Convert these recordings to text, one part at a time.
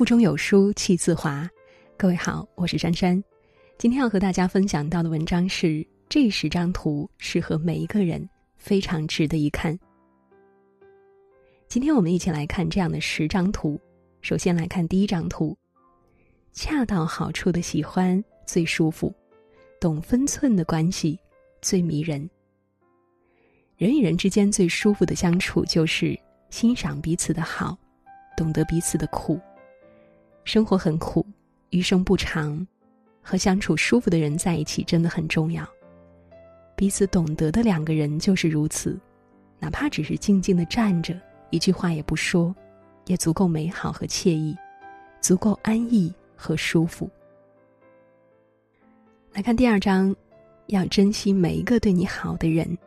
腹中有书气自华。各位好，我是珊珊。今天要和大家分享到的文章是：这十张图适合每一个人，非常值得一看。今天我们一起来看这样的十张图。首先来看第一张图，恰到好处的喜欢最舒服，懂分寸的关系最迷人。人与人之间最舒服的相处，就是欣赏彼此的好，懂得彼此的苦。生活很苦，余生不长，和相处舒服的人在一起真的很重要。彼此懂得的两个人就是如此，哪怕只是静静的站着，一句话也不说，也足够美好和惬意，足够安逸和舒服。来看第二章，要珍惜每一个对你好的人。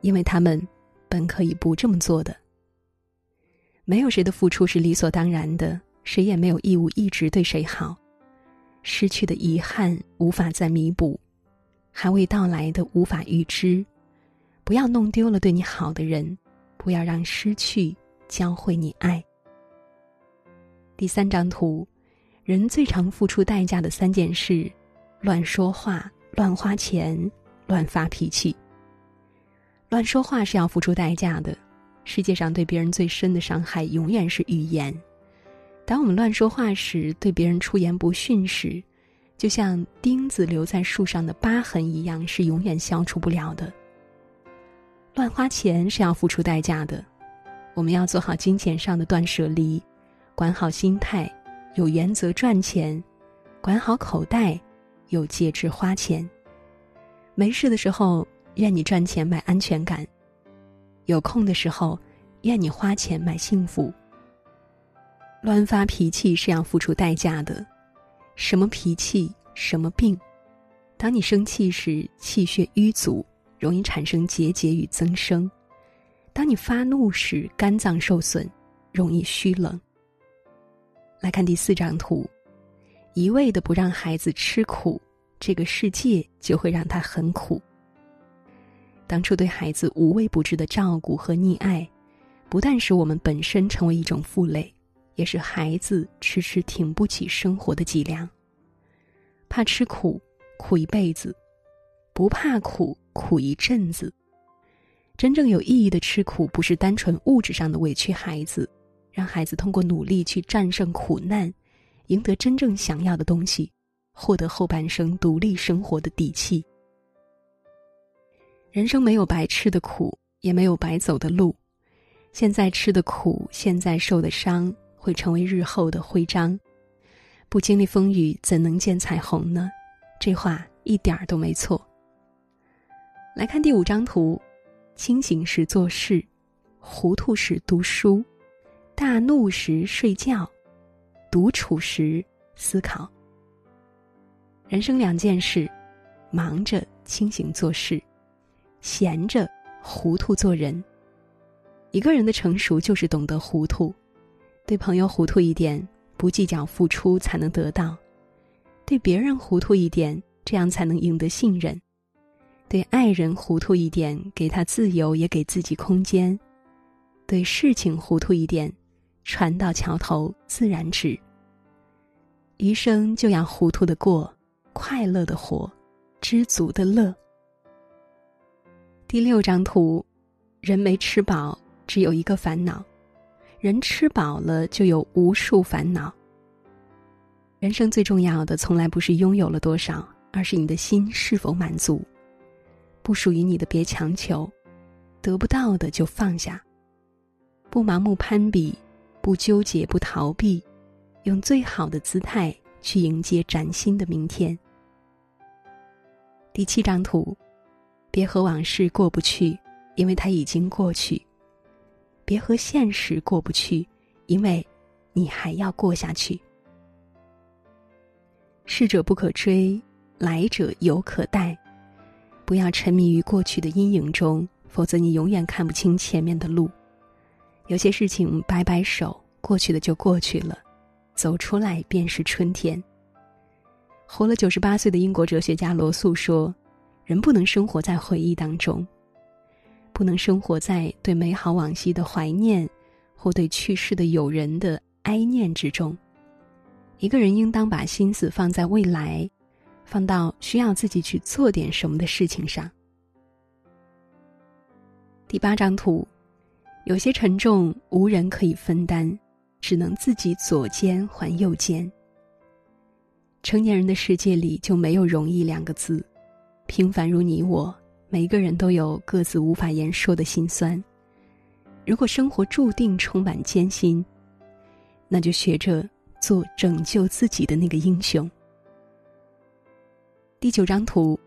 因为他们本可以不这么做的。没有谁的付出是理所当然的，谁也没有义务一直对谁好。失去的遗憾无法再弥补，还未到来的无法预知。不要弄丢了对你好的人，不要让失去教会你爱。第三张图，人最常付出代价的三件事：乱说话、乱花钱、乱发脾气。乱说话是要付出代价的。世界上对别人最深的伤害，永远是语言。当我们乱说话时，对别人出言不逊时，就像钉子留在树上的疤痕一样，是永远消除不了的。乱花钱是要付出代价的。我们要做好金钱上的断舍离，管好心态，有原则赚钱；管好口袋，有节制花钱。没事的时候。愿你赚钱买安全感，有空的时候，愿你花钱买幸福。乱发脾气是要付出代价的，什么脾气什么病。当你生气时，气血瘀阻，容易产生结节与增生；当你发怒时，肝脏受损，容易虚冷。来看第四张图，一味的不让孩子吃苦，这个世界就会让他很苦。当初对孩子无微不至的照顾和溺爱，不但使我们本身成为一种负累，也是孩子迟迟挺不起生活的脊梁。怕吃苦，苦一辈子；不怕苦，苦一阵子。真正有意义的吃苦，不是单纯物质上的委屈孩子，让孩子通过努力去战胜苦难，赢得真正想要的东西，获得后半生独立生活的底气。人生没有白吃的苦，也没有白走的路。现在吃的苦，现在受的伤，会成为日后的徽章。不经历风雨，怎能见彩虹呢？这话一点儿都没错。来看第五张图：清醒时做事，糊涂时读书，大怒时睡觉，独处时思考。人生两件事：忙着清醒做事。闲着，糊涂做人。一个人的成熟就是懂得糊涂，对朋友糊涂一点，不计较付出才能得到；对别人糊涂一点，这样才能赢得信任；对爱人糊涂一点，给他自由，也给自己空间；对事情糊涂一点，船到桥头自然直。余生就要糊涂的过，快乐的活，知足的乐。第六张图，人没吃饱，只有一个烦恼；人吃饱了，就有无数烦恼。人生最重要的，从来不是拥有了多少，而是你的心是否满足。不属于你的别强求，得不到的就放下。不盲目攀比，不纠结，不逃避，用最好的姿态去迎接崭新的明天。第七张图。别和往事过不去，因为它已经过去；别和现实过不去，因为你还要过下去。逝者不可追，来者犹可待。不要沉迷于过去的阴影中，否则你永远看不清前面的路。有些事情摆摆手，过去的就过去了，走出来便是春天。活了九十八岁的英国哲学家罗素说。人不能生活在回忆当中，不能生活在对美好往昔的怀念，或对去世的友人的哀念之中。一个人应当把心思放在未来，放到需要自己去做点什么的事情上。第八张图，有些沉重无人可以分担，只能自己左肩还右肩。成年人的世界里就没有容易两个字，平凡如你我，每一个人都有各自无法言说的心酸。如果生活注定充满艰辛，那就学着做拯救自己的那个英雄。第九张图，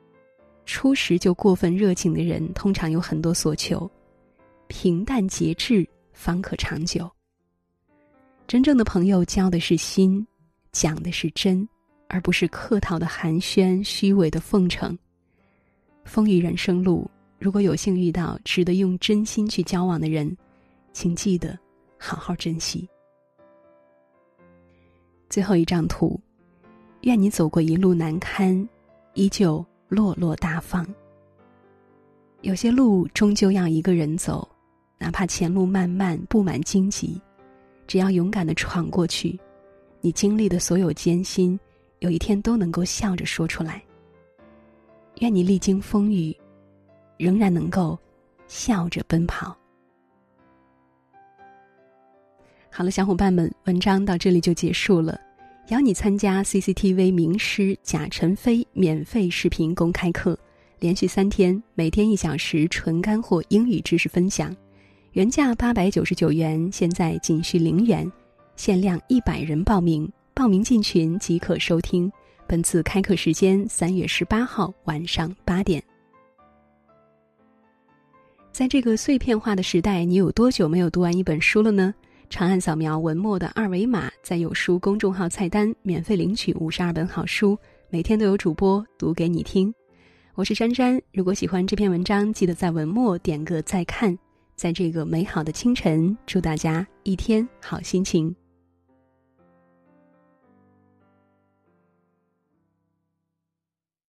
初时就过分热情的人，通常有很多所求，平淡节制方可长久。真正的朋友交的是心，讲的是真。而不是客套的寒暄、虚伪的奉承。风雨人生路，如果有幸遇到值得用真心去交往的人，请记得好好珍惜。最后一张图，愿你走过一路难堪，依旧落落大方。有些路终究要一个人走，哪怕前路漫漫布满荆棘，只要勇敢的闯过去，你经历的所有艰辛。有一天都能够笑着说出来。愿你历经风雨，仍然能够笑着奔跑。好了，小伙伴们，文章到这里就结束了。邀你参加 CCTV 名师贾晨飞免费视频公开课，连续三天，每天一小时纯干货英语知识分享，原价八百九十九元，现在仅需零元，限量一百人报名。报名进群即可收听。本次开课时间三月十八号晚上八点。在这个碎片化的时代，你有多久没有读完一本书了呢？长按扫描文末的二维码，在有书公众号菜单免费领取五十二本好书，每天都有主播读给你听。我是珊珊，如果喜欢这篇文章，记得在文末点个再看。在这个美好的清晨，祝大家一天好心情。